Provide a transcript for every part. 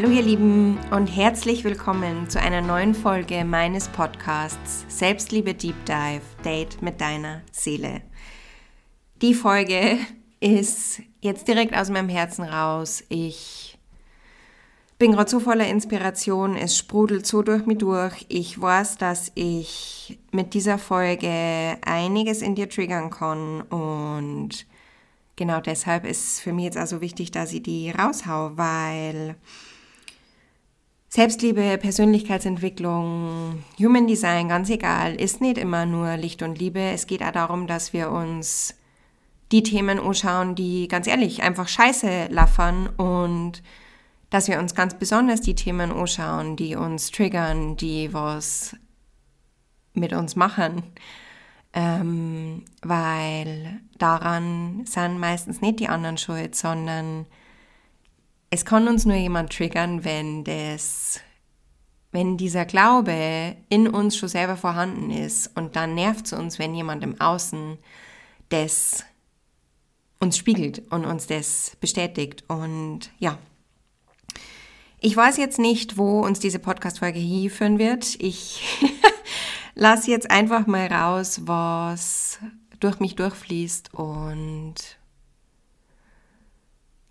Hallo ihr Lieben und herzlich willkommen zu einer neuen Folge meines Podcasts Selbstliebe Deep Dive Date mit deiner Seele. Die Folge ist jetzt direkt aus meinem Herzen raus. Ich bin gerade so voller Inspiration, es sprudelt so durch mich durch. Ich weiß, dass ich mit dieser Folge einiges in dir triggern kann und genau deshalb ist für mich jetzt also wichtig, dass ich die raushau, weil Selbstliebe, Persönlichkeitsentwicklung, Human Design, ganz egal, ist nicht immer nur Licht und Liebe. Es geht auch darum, dass wir uns die Themen anschauen, die ganz ehrlich einfach scheiße laffern und dass wir uns ganz besonders die Themen anschauen, die uns triggern, die was mit uns machen. Ähm, weil daran sind meistens nicht die anderen schuld, sondern es kann uns nur jemand triggern, wenn das, wenn dieser Glaube in uns schon selber vorhanden ist und dann nervt es uns, wenn jemand im Außen das uns spiegelt und uns das bestätigt. Und ja, ich weiß jetzt nicht, wo uns diese Podcast-Folge hinführen wird. Ich lasse jetzt einfach mal raus, was durch mich durchfließt und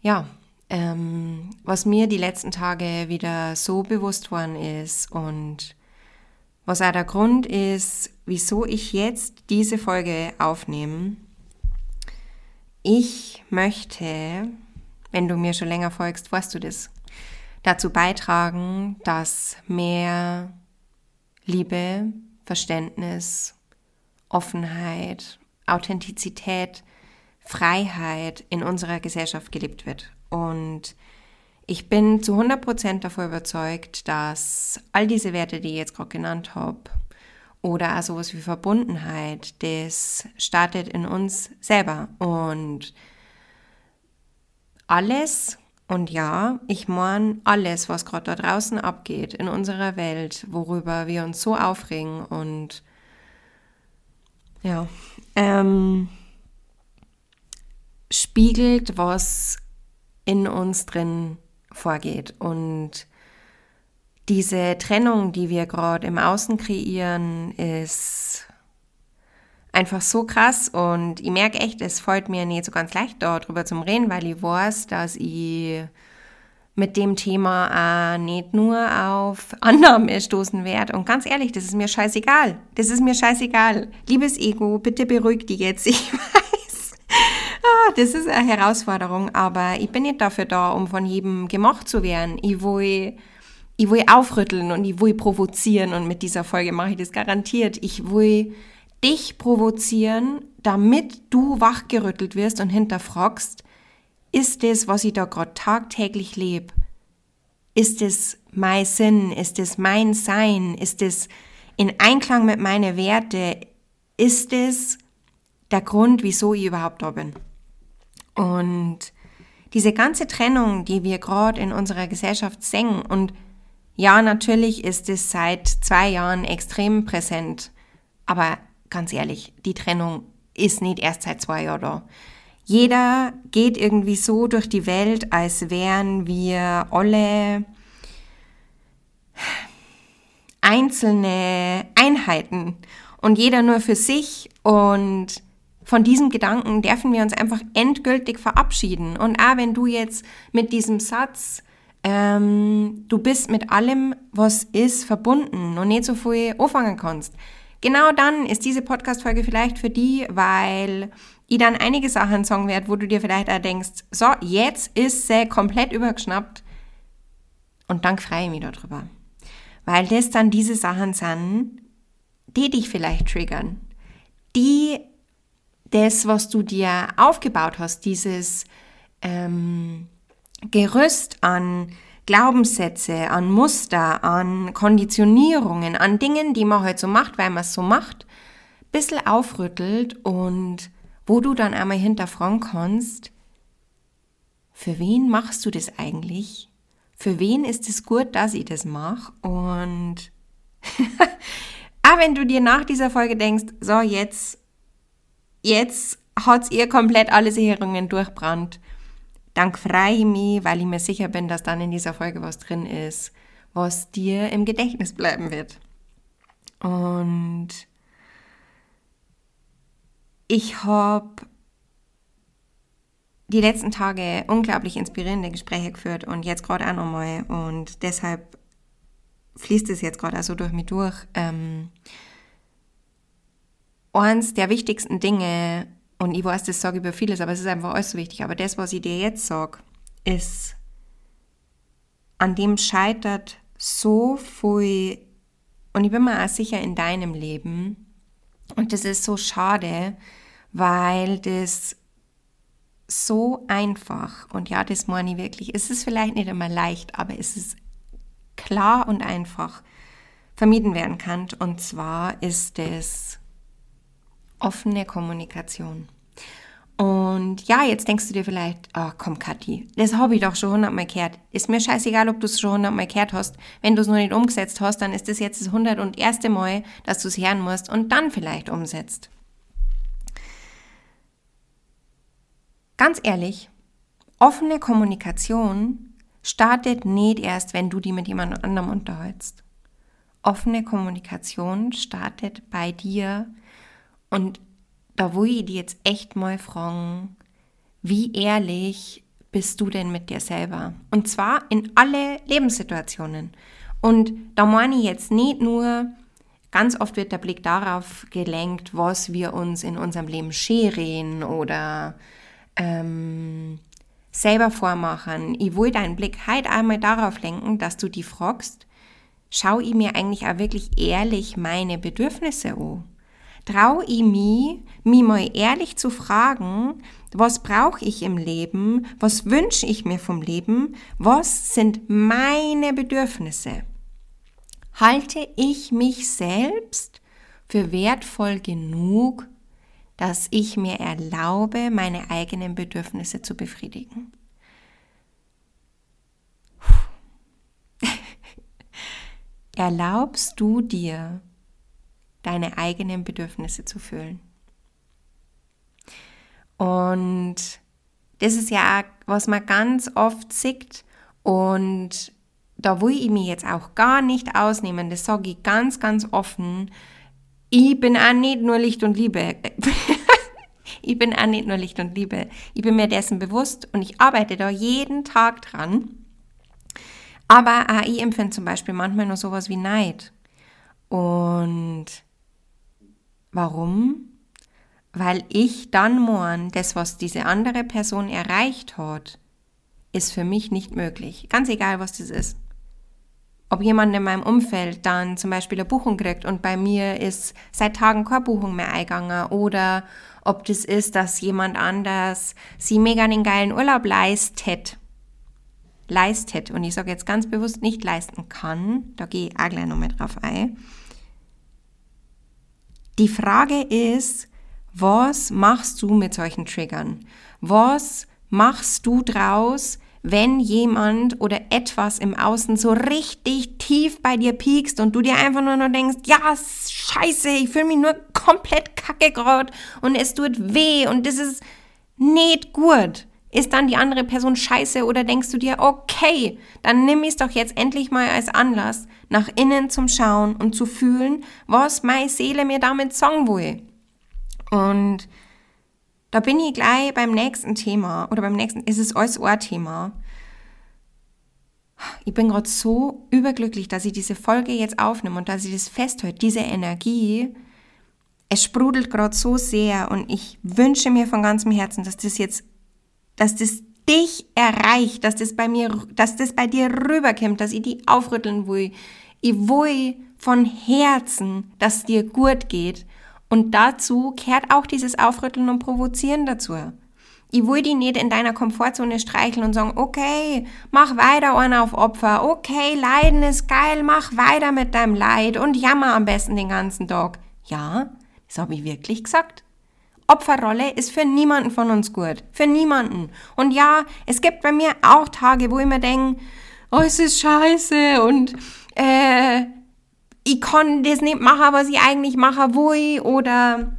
ja, ähm, was mir die letzten Tage wieder so bewusst worden ist und was auch der Grund ist, wieso ich jetzt diese Folge aufnehme. Ich möchte, wenn du mir schon länger folgst, weißt du das, dazu beitragen, dass mehr Liebe, Verständnis, Offenheit, Authentizität, Freiheit in unserer Gesellschaft gelebt wird. Und ich bin zu 100% davon überzeugt, dass all diese Werte, die ich jetzt gerade genannt habe, oder auch sowas wie Verbundenheit, das startet in uns selber. Und alles, und ja, ich meine alles, was gerade da draußen abgeht in unserer Welt, worüber wir uns so aufregen und ja, ähm, spiegelt, was in uns drin vorgeht. Und diese Trennung, die wir gerade im Außen kreieren, ist einfach so krass und ich merke echt, es fällt mir nicht so ganz leicht darüber zum Reden, weil ich weiß, dass ich mit dem Thema auch nicht nur auf Annahme stoßen werde. Und ganz ehrlich, das ist mir scheißegal. Das ist mir scheißegal. Liebes Ego, bitte beruhig dich jetzt. Ich Ah, das ist eine Herausforderung, aber ich bin nicht dafür da, um von jedem gemacht zu werden. Ich will, ich will aufrütteln und ich will provozieren und mit dieser Folge mache ich das garantiert. Ich will dich provozieren, damit du wachgerüttelt wirst und hinterfragst, ist das, was ich da gerade tagtäglich lebe, ist es mein Sinn, ist es mein Sein, ist es in Einklang mit meinen Werten, ist es der Grund, wieso ich überhaupt da bin. Und diese ganze Trennung, die wir gerade in unserer Gesellschaft sehen, und ja, natürlich ist es seit zwei Jahren extrem präsent, aber ganz ehrlich, die Trennung ist nicht erst seit zwei Jahren da. Jeder geht irgendwie so durch die Welt, als wären wir alle einzelne Einheiten und jeder nur für sich und von diesem Gedanken dürfen wir uns einfach endgültig verabschieden. Und auch wenn du jetzt mit diesem Satz, ähm, du bist mit allem, was ist, verbunden und nicht so viel anfangen kannst, genau dann ist diese Podcast-Folge vielleicht für die, weil ich dann einige Sachen sagen werde, wo du dir vielleicht auch denkst, so, jetzt ist sie komplett übergeschnappt. Und dann freue ich mich darüber. Weil das dann diese Sachen sind, die dich vielleicht triggern, die das, was du dir aufgebaut hast, dieses ähm, Gerüst an Glaubenssätze, an Muster, an Konditionierungen, an Dingen, die man halt so macht, weil man es so macht, ein bisschen aufrüttelt und wo du dann einmal hinterfragen kannst, für wen machst du das eigentlich? Für wen ist es gut, dass ich das mache? Und aber wenn du dir nach dieser Folge denkst, so jetzt jetzt hat's ihr komplett alle Sicherungen durchbrannt, dann freue ich mich, weil ich mir sicher bin, dass dann in dieser Folge was drin ist, was dir im Gedächtnis bleiben wird. Und ich habe die letzten Tage unglaublich inspirierende Gespräche geführt und jetzt gerade auch nochmal und deshalb fließt es jetzt gerade also durch mich durch. Ähm, eins der wichtigsten Dinge, und ich weiß, das sage ich über vieles, aber es ist einfach alles so wichtig, aber das, was ich dir jetzt sage, ist, an dem scheitert so viel, und ich bin mir auch sicher in deinem Leben, und das ist so schade, weil das so einfach, und ja, das meine ich wirklich, es ist vielleicht nicht immer leicht, aber es ist klar und einfach vermieden werden kann. Und zwar ist es offene Kommunikation. Und ja, jetzt denkst du dir vielleicht, oh komm Kathi, das habe ich doch schon hundertmal gehört. Ist mir scheißegal, ob du es schon hundertmal gehört hast. Wenn du es noch nicht umgesetzt hast, dann ist das jetzt das hundert und erste Mal, dass du es hören musst und dann vielleicht umsetzt. Ganz ehrlich, offene Kommunikation startet nicht erst, wenn du die mit jemand anderem unterhältst. Offene Kommunikation startet bei dir und da wo ich dir jetzt echt mal fragen, wie ehrlich bist du denn mit dir selber? Und zwar in alle Lebenssituationen. Und da meine ich jetzt nicht nur, ganz oft wird der Blick darauf gelenkt, was wir uns in unserem Leben scheren oder ähm, selber vormachen. Ich will deinen Blick halt einmal darauf lenken, dass du die fragst, schau ich mir eigentlich auch wirklich ehrlich meine Bedürfnisse an? Trau ich mich, mich mal ehrlich zu fragen, was brauche ich im Leben, was wünsche ich mir vom Leben, was sind meine Bedürfnisse? Halte ich mich selbst für wertvoll genug, dass ich mir erlaube, meine eigenen Bedürfnisse zu befriedigen. Erlaubst du dir, deine eigenen Bedürfnisse zu fühlen? Und das ist ja, was man ganz oft sieht und da will ich mich jetzt auch gar nicht ausnehmen, das sage ich ganz, ganz offen, ich bin auch nicht nur Licht und Liebe. ich bin auch nicht nur Licht und Liebe. Ich bin mir dessen bewusst und ich arbeite da jeden Tag dran. Aber auch ich empfinde zum Beispiel manchmal nur sowas wie Neid. Und warum? Weil ich dann morgen, das, was diese andere Person erreicht hat, ist für mich nicht möglich. Ganz egal, was das ist ob jemand in meinem Umfeld dann zum Beispiel eine Buchung kriegt und bei mir ist seit Tagen keine Buchung mehr eingegangen oder ob das ist, dass jemand anders sie mega den geilen Urlaub leistet. Leistet. Und ich sage jetzt ganz bewusst nicht leisten kann. Da gehe ich auch gleich nochmal drauf ein. Die Frage ist, was machst du mit solchen Triggern? Was machst du draus, wenn jemand oder etwas im Außen so richtig tief bei dir piekst und du dir einfach nur noch denkst, ja, scheiße, ich fühle mich nur komplett kacke gerade und es tut weh und das ist nicht gut. Ist dann die andere Person scheiße oder denkst du dir, okay, dann nimm es doch jetzt endlich mal als Anlass, nach innen zum Schauen und zu fühlen, was meine Seele mir damit sagen will. Und da bin ich gleich beim nächsten Thema oder beim nächsten, ist es alles Ohrthema. Ich bin gerade so überglücklich, dass ich diese Folge jetzt aufnehme und dass ich das festhält, diese Energie. Es sprudelt gerade so sehr und ich wünsche mir von ganzem Herzen, dass das jetzt, dass das dich erreicht, dass das bei mir, dass das bei dir rüberkommt, dass ich die aufrütteln will. Ich will von Herzen, dass dir gut geht und dazu kehrt auch dieses Aufrütteln und Provozieren dazu. Ich will die nicht in deiner Komfortzone streicheln und sagen, okay, mach weiter einer auf Opfer, okay, Leiden ist geil, mach weiter mit deinem Leid und jammer am besten den ganzen Tag. Ja, das habe ich wirklich gesagt. Opferrolle ist für niemanden von uns gut. Für niemanden. Und ja, es gibt bei mir auch Tage, wo ich mir denke, oh, es ist scheiße und äh, ich kann das nicht machen, was ich eigentlich machen will oder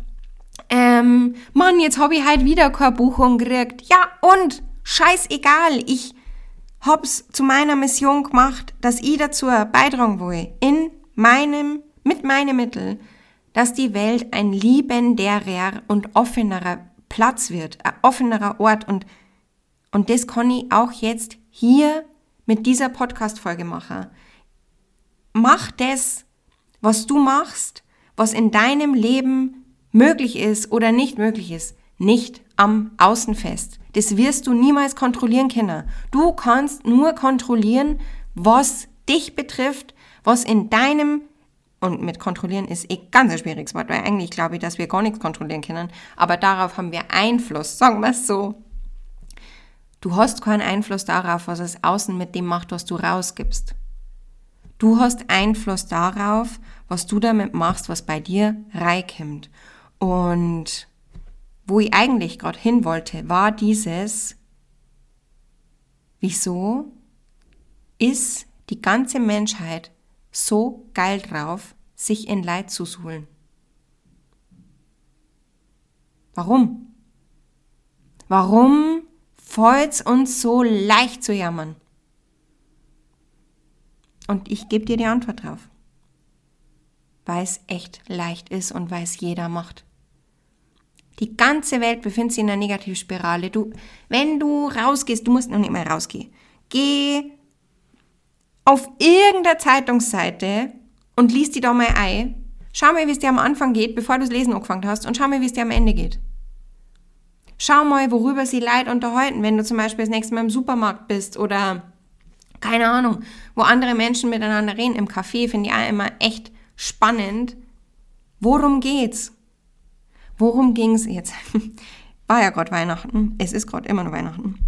ähm, Mann, jetzt habe ich halt wieder keine Buchung gekriegt. Ja, und? scheißegal. Ich hab's zu meiner Mission gemacht, dass ich dazu beitragen will, in meinem, mit meinen Mitteln, dass die Welt ein liebenderer und offenerer Platz wird, ein offenerer Ort und, und das kann ich auch jetzt hier mit dieser Podcast-Folge machen. Mach das, was du machst, was in deinem Leben möglich ist oder nicht möglich ist, nicht am Außen fest. Das wirst du niemals kontrollieren können. Du kannst nur kontrollieren, was dich betrifft, was in deinem und mit kontrollieren ist eh ganz ein schwieriges Wort, weil eigentlich glaube ich, dass wir gar nichts kontrollieren können, aber darauf haben wir Einfluss, sagen wir es so. Du hast keinen Einfluss darauf, was es außen mit dem macht, was du rausgibst. Du hast Einfluss darauf, was du damit machst, was bei dir reinkommt. Und wo ich eigentlich gerade hin wollte, war dieses, wieso ist die ganze Menschheit so geil drauf, sich in Leid zu suhlen? Warum? Warum fällt's uns so leicht zu jammern? Und ich gebe dir die Antwort drauf. Weil es echt leicht ist und weil es jeder macht. Die ganze Welt befindet sich in einer Negativspirale. Du, wenn du rausgehst, du musst noch nicht mehr rausgehen. Geh auf irgendeiner Zeitungsseite und liest die da mal ein. Schau mal, wie es dir am Anfang geht, bevor du das Lesen angefangen hast und schau mal, wie es dir am Ende geht. Schau mal, worüber sie Leid unterhalten, wenn du zum Beispiel das nächste Mal im Supermarkt bist oder keine Ahnung, wo andere Menschen miteinander reden. Im Café finde ich auch immer echt spannend. Worum geht's? Worum ging es jetzt? War ja gerade Weihnachten. Es ist gerade immer noch Weihnachten.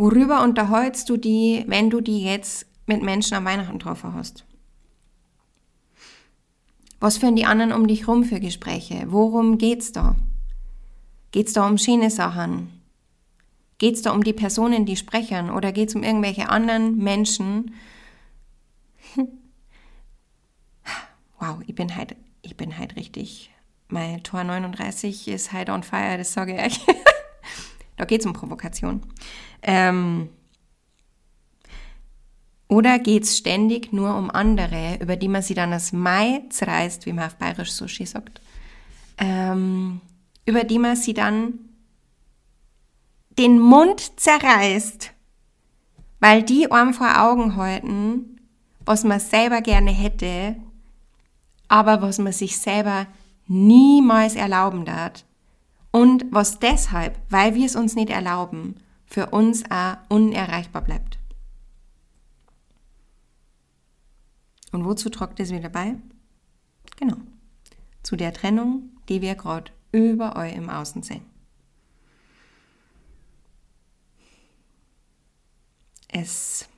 Worüber unterhältst du die, wenn du die jetzt mit Menschen am Weihnachten getroffen hast? Was führen die anderen um dich rum für Gespräche? Worum geht's da? Geht's da um schöne Sachen? Geht's da um die Personen, die sprechen? Oder geht's um irgendwelche anderen Menschen? wow, ich bin halt ich bin halt richtig, mein Tor 39 ist halt on fire, das sage ich euch. da geht es um Provokation. Ähm, oder geht es ständig nur um andere, über die man sie dann als Mai zerreißt, wie man auf Bayerisch Sushi sagt, ähm, über die man sie dann den Mund zerreißt, weil die einem vor Augen halten, was man selber gerne hätte aber was man sich selber niemals erlauben darf und was deshalb, weil wir es uns nicht erlauben, für uns auch unerreichbar bleibt. Und wozu tragt es wieder bei? Genau, zu der Trennung, die wir gerade überall im Außen sehen. Es,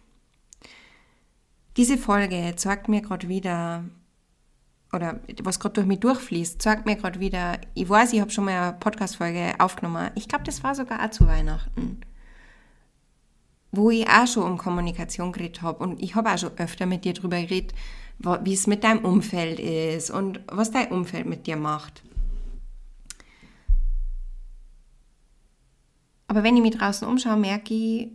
diese Folge zeigt mir gerade wieder, oder was gerade durch mich durchfließt, sagt mir gerade wieder, ich weiß, ich habe schon mal eine Podcast-Folge aufgenommen. Ich glaube, das war sogar auch zu Weihnachten. Wo ich auch schon um Kommunikation geredet habe. Und ich habe auch schon öfter mit dir darüber geredet, wie es mit deinem Umfeld ist und was dein Umfeld mit dir macht. Aber wenn ich mich draußen umschaue, merke ich,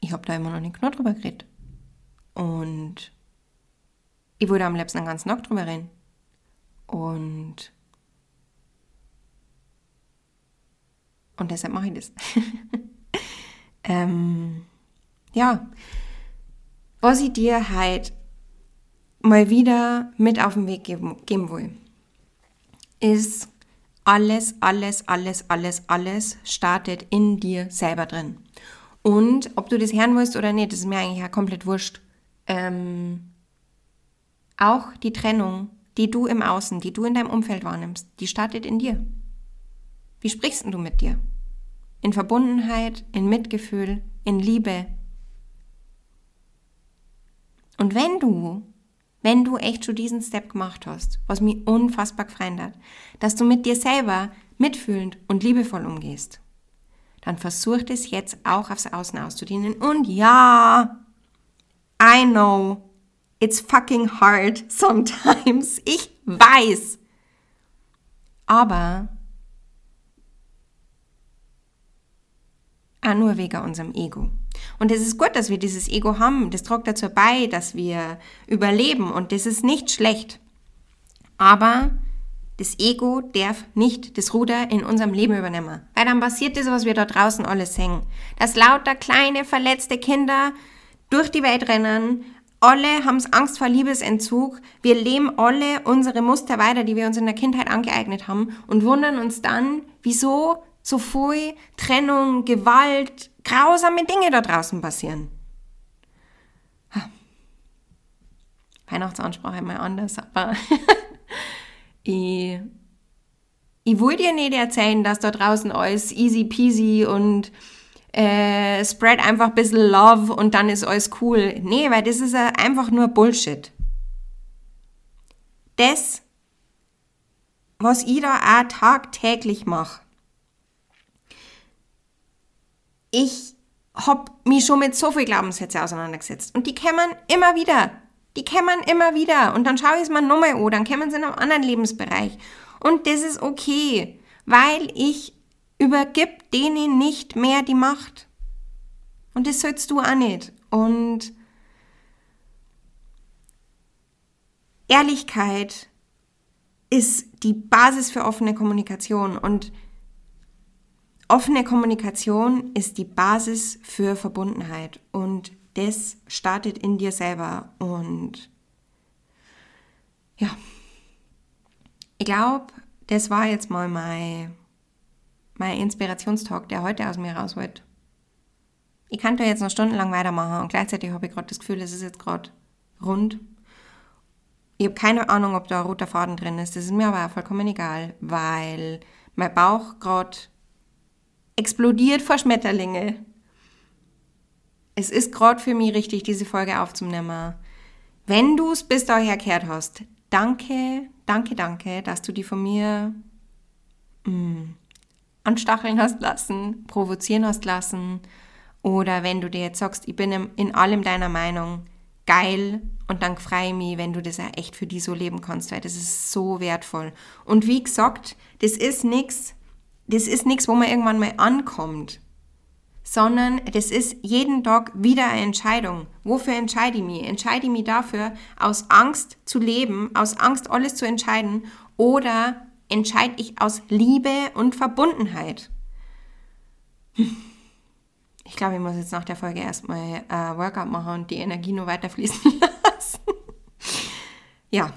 ich habe da immer noch nicht genau drüber geredet. Und ich würde am liebsten einen ganzen Tag drüber reden. Und, und deshalb mache ich das. ähm, ja, was ich dir halt mal wieder mit auf den Weg geben, geben will, ist alles, alles, alles, alles, alles startet in dir selber drin. Und ob du das hören willst oder nicht, das ist mir eigentlich ja komplett wurscht. Ähm, auch die Trennung, die du im Außen, die du in deinem Umfeld wahrnimmst, die startet in dir. Wie sprichst du mit dir? In Verbundenheit, in Mitgefühl, in Liebe. Und wenn du, wenn du echt schon diesen Step gemacht hast, was mich unfassbar gefreut hat, dass du mit dir selber mitfühlend und liebevoll umgehst, dann versuch es jetzt auch aufs Außen auszudienen. Und ja, I know, It's fucking hard sometimes. Ich weiß. Aber auch nur wegen unserem Ego. Und es ist gut, dass wir dieses Ego haben. Das trägt dazu bei, dass wir überleben und das ist nicht schlecht. Aber das Ego darf nicht das Ruder in unserem Leben übernehmen. Weil dann passiert das, was wir da draußen alles sehen. Dass lauter kleine, verletzte Kinder durch die Welt rennen, alle haben Angst vor Liebesentzug. Wir leben alle unsere Muster weiter, die wir uns in der Kindheit angeeignet haben und wundern uns dann, wieso so viel Trennung, Gewalt, grausame Dinge da draußen passieren. Weihnachtsansprache mal anders, aber ich, ich will dir nicht erzählen, dass da draußen alles easy peasy und äh, spread einfach ein bisschen Love und dann ist alles cool. Nee, weil das ist einfach nur Bullshit. Das, was ich da auch tagtäglich mache, ich habe mich schon mit so viel Glaubenssätze auseinandergesetzt und die kämen immer wieder. Die kämen immer wieder und dann schaue ich es mir nochmal an, dann kämen sie in einem anderen Lebensbereich. Und das ist okay, weil ich übergib denen nicht mehr die Macht. Und das sollst du auch nicht. Und Ehrlichkeit ist die Basis für offene Kommunikation und offene Kommunikation ist die Basis für Verbundenheit und das startet in dir selber und ja, ich glaube, das war jetzt mal mein mein Inspirationstalk, der heute aus mir raus wird. Ich kann da jetzt noch stundenlang weitermachen und gleichzeitig habe ich gerade das Gefühl, es ist jetzt gerade rund. Ich habe keine Ahnung, ob da ein roter Faden drin ist. Das ist mir aber auch vollkommen egal, weil mein Bauch gerade explodiert vor Schmetterlinge. Es ist gerade für mich richtig, diese Folge aufzunehmen. Wenn du es bis daher gehört hast, danke, danke, danke, dass du die von mir mh, mm, anstacheln hast lassen, provozieren hast lassen oder wenn du dir jetzt sagst, ich bin in allem deiner Meinung, geil und dann freue ich mich, wenn du das auch echt für die so leben kannst, weil das ist so wertvoll. Und wie gesagt, das ist nichts, das ist nichts, wo man irgendwann mal ankommt, sondern das ist jeden Tag wieder eine Entscheidung. Wofür entscheide ich mich? Entscheide ich mich dafür, aus Angst zu leben, aus Angst alles zu entscheiden oder entscheide ich aus Liebe und Verbundenheit. Ich glaube, ich muss jetzt nach der Folge erstmal äh, Workout machen und die Energie nur weiter fließen lassen. ja.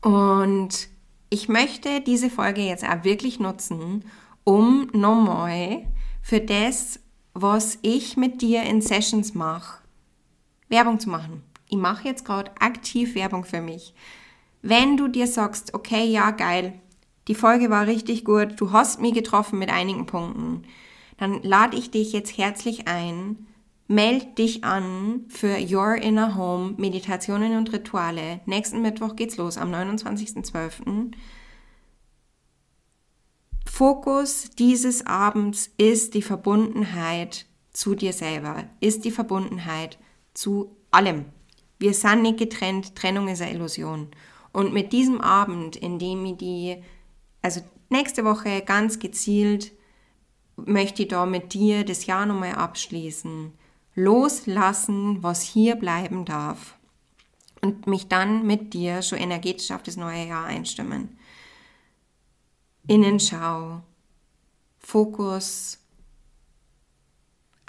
Und ich möchte diese Folge jetzt auch wirklich nutzen, um nochmal für das, was ich mit dir in Sessions mache, Werbung zu machen. Ich mache jetzt gerade aktiv Werbung für mich. Wenn du dir sagst, okay, ja, geil, die Folge war richtig gut, du hast mich getroffen mit einigen Punkten, dann lade ich dich jetzt herzlich ein, meld dich an für Your Inner Home Meditationen und Rituale. Nächsten Mittwoch geht's los, am 29.12. Fokus dieses Abends ist die Verbundenheit zu dir selber, ist die Verbundenheit zu allem. Wir sind nicht getrennt, Trennung ist eine Illusion. Und mit diesem Abend, in dem ich die, also nächste Woche ganz gezielt, möchte ich da mit dir das Jahr nochmal abschließen. Loslassen, was hier bleiben darf. Und mich dann mit dir schon energetisch auf das neue Jahr einstimmen. Innenschau, Fokus,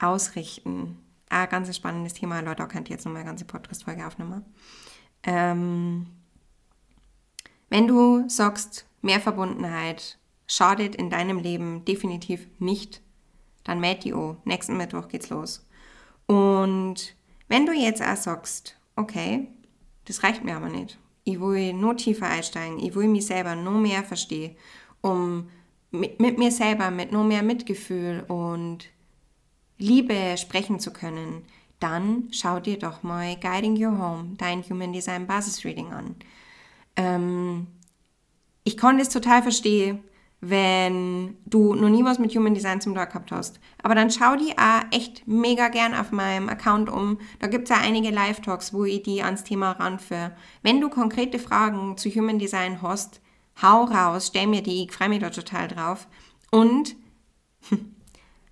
ausrichten. Ah, ganz spannendes Thema, Leute, da könnt ihr jetzt nochmal eine ganze Podcast-Folge aufnehmen. Ähm, wenn du sagst, mehr Verbundenheit schadet in deinem Leben definitiv nicht, dann meld die O. Nächsten Mittwoch geht's los. Und wenn du jetzt auch sagst, okay, das reicht mir aber nicht. Ich will nur tiefer einsteigen. Ich will mich selber nur mehr verstehen, um mit, mit mir selber, mit nur mehr Mitgefühl und Liebe sprechen zu können, dann schau dir doch mal Guiding Your Home, dein Human Design Basis Reading an. Ähm, ich konnte es total verstehen, wenn du noch nie was mit Human Design zum Tag gehabt hast. Aber dann schau die auch echt mega gern auf meinem Account um. Da gibt es ja einige Live-Talks, wo ich die ans Thema ranführe. Wenn du konkrete Fragen zu Human Design hast, hau raus, stell mir die, ich freue mich da total drauf. Und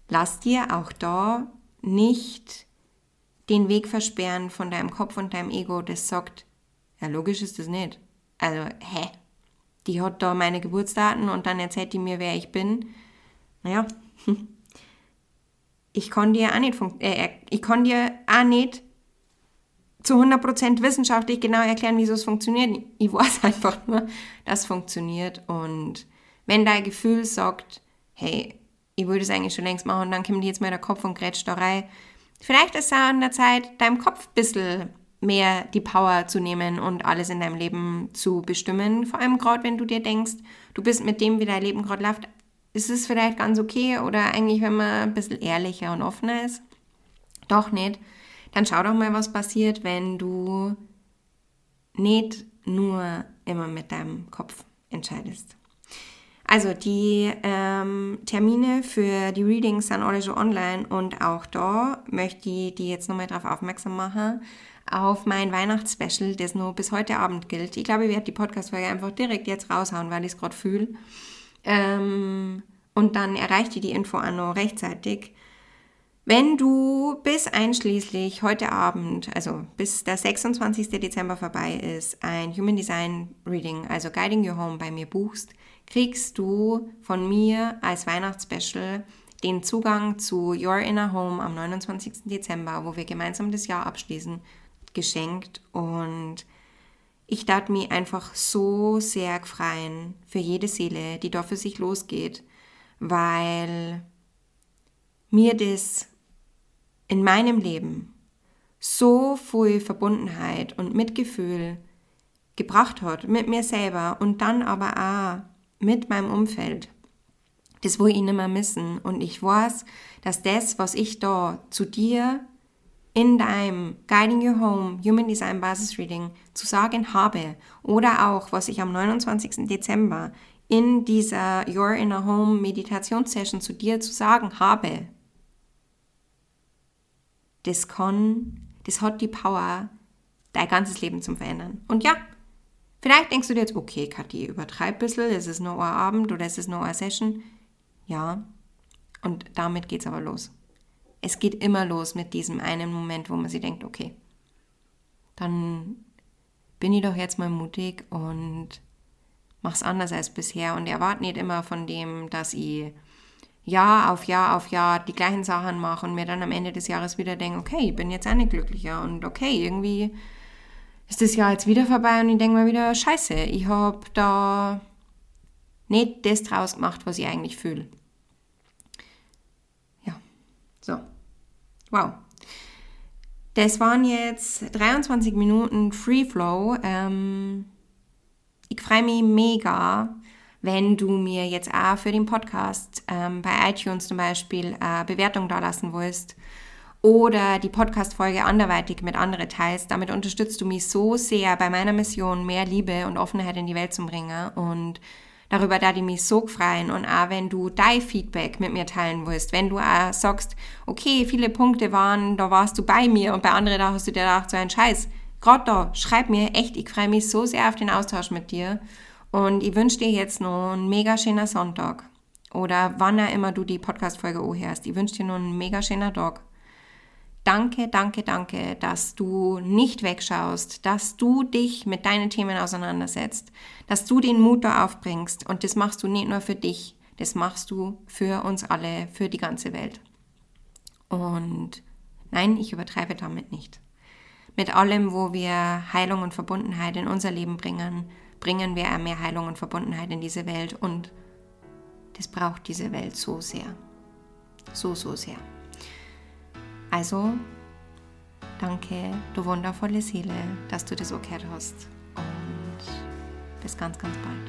lass dir auch da nicht den Weg versperren von deinem Kopf und deinem Ego, das sagt, ja, logisch ist das nicht. Also, hä? Die hat da meine Geburtsdaten und dann erzählt die mir, wer ich bin. Naja, ich kann dir auch nicht, äh, ich kann dir auch nicht zu 100% wissenschaftlich genau erklären, wieso es funktioniert. Ich weiß einfach nur, dass es funktioniert. Und wenn dein Gefühl sagt, hey, ich würde es eigentlich schon längst machen, dann kommt jetzt mal der Kopf und grätscht da rein. Vielleicht ist es auch an der Zeit, deinem Kopf ein bisschen mehr die Power zu nehmen und alles in deinem Leben zu bestimmen. Vor allem gerade, wenn du dir denkst, du bist mit dem, wie dein Leben gerade läuft, ist es vielleicht ganz okay oder eigentlich, wenn man ein bisschen ehrlicher und offener ist. Doch nicht. Dann schau doch mal, was passiert, wenn du nicht nur immer mit deinem Kopf entscheidest. Also die ähm, Termine für die Readings sind alle schon online und auch da möchte ich die jetzt nochmal darauf aufmerksam machen, auf mein Weihnachtsspecial, das nur bis heute Abend gilt. Ich glaube, ich werde die Podcast-Folge einfach direkt jetzt raushauen, weil ich es gerade fühle. Ähm, und dann erreicht ihr die Info noch rechtzeitig. Wenn du bis einschließlich heute Abend, also bis der 26. Dezember vorbei ist, ein Human Design Reading, also Guiding Your Home bei mir buchst, kriegst du von mir als Weihnachtsspecial den Zugang zu Your Inner Home am 29. Dezember, wo wir gemeinsam das Jahr abschließen, geschenkt und ich darf mich einfach so sehr freuen für jede Seele, die da für sich losgeht, weil mir das in meinem Leben so viel Verbundenheit und Mitgefühl gebracht hat mit mir selber und dann aber auch mit meinem Umfeld. Das will ich nicht mehr missen. Und ich weiß, dass das, was ich da zu dir in deinem Guiding Your Home Human Design Basis Reading zu sagen habe oder auch, was ich am 29. Dezember in dieser Your Inner Home Meditationssession zu dir zu sagen habe, das kann, das hat die Power, dein ganzes Leben zu verändern. Und ja, vielleicht denkst du dir jetzt, okay, Kathi, übertreib ein bisschen, es ist nur ein Abend oder es ist nur eine Session. Ja, und damit geht's aber los. Es geht immer los mit diesem einen Moment, wo man sich denkt, okay, dann bin ich doch jetzt mal mutig und mach's anders als bisher und erwarte nicht immer von dem, dass ich Jahr auf Jahr auf Jahr die gleichen Sachen mache und mir dann am Ende des Jahres wieder denke, okay, ich bin jetzt auch nicht glücklicher und okay, irgendwie ist das Jahr jetzt wieder vorbei und ich denke mir wieder, scheiße, ich habe da nicht das draus gemacht, was ich eigentlich fühle. So. Wow. Das waren jetzt 23 Minuten Free Flow. Ähm, ich freue mich mega, wenn du mir jetzt auch für den Podcast ähm, bei iTunes zum Beispiel eine Bewertung da lassen willst oder die Podcast-Folge anderweitig mit anderen teilst. Damit unterstützt du mich so sehr bei meiner Mission, mehr Liebe und Offenheit in die Welt zu bringen. Und darüber da ich mich so freuen. Und auch wenn du dein Feedback mit mir teilen willst, wenn du auch sagst, okay, viele Punkte waren, da warst du bei mir und bei anderen da hast du dir gedacht, so ein Scheiß. Gerade da, schreib mir echt, ich freue mich so sehr auf den Austausch mit dir. Und ich wünsche dir jetzt noch einen mega schönen Sonntag. Oder wann auch immer du die Podcast-Folge hörst. Ich wünsche dir noch einen mega schönen Tag. Danke, danke, danke, dass du nicht wegschaust, dass du dich mit deinen Themen auseinandersetzt, dass du den Mut da aufbringst. Und das machst du nicht nur für dich, das machst du für uns alle, für die ganze Welt. Und nein, ich übertreibe damit nicht. Mit allem, wo wir Heilung und Verbundenheit in unser Leben bringen, bringen wir mehr Heilung und Verbundenheit in diese Welt und das braucht diese Welt so sehr. So, so sehr. Also, danke, du wundervolle Seele, dass du das okay hast und bis ganz, ganz bald.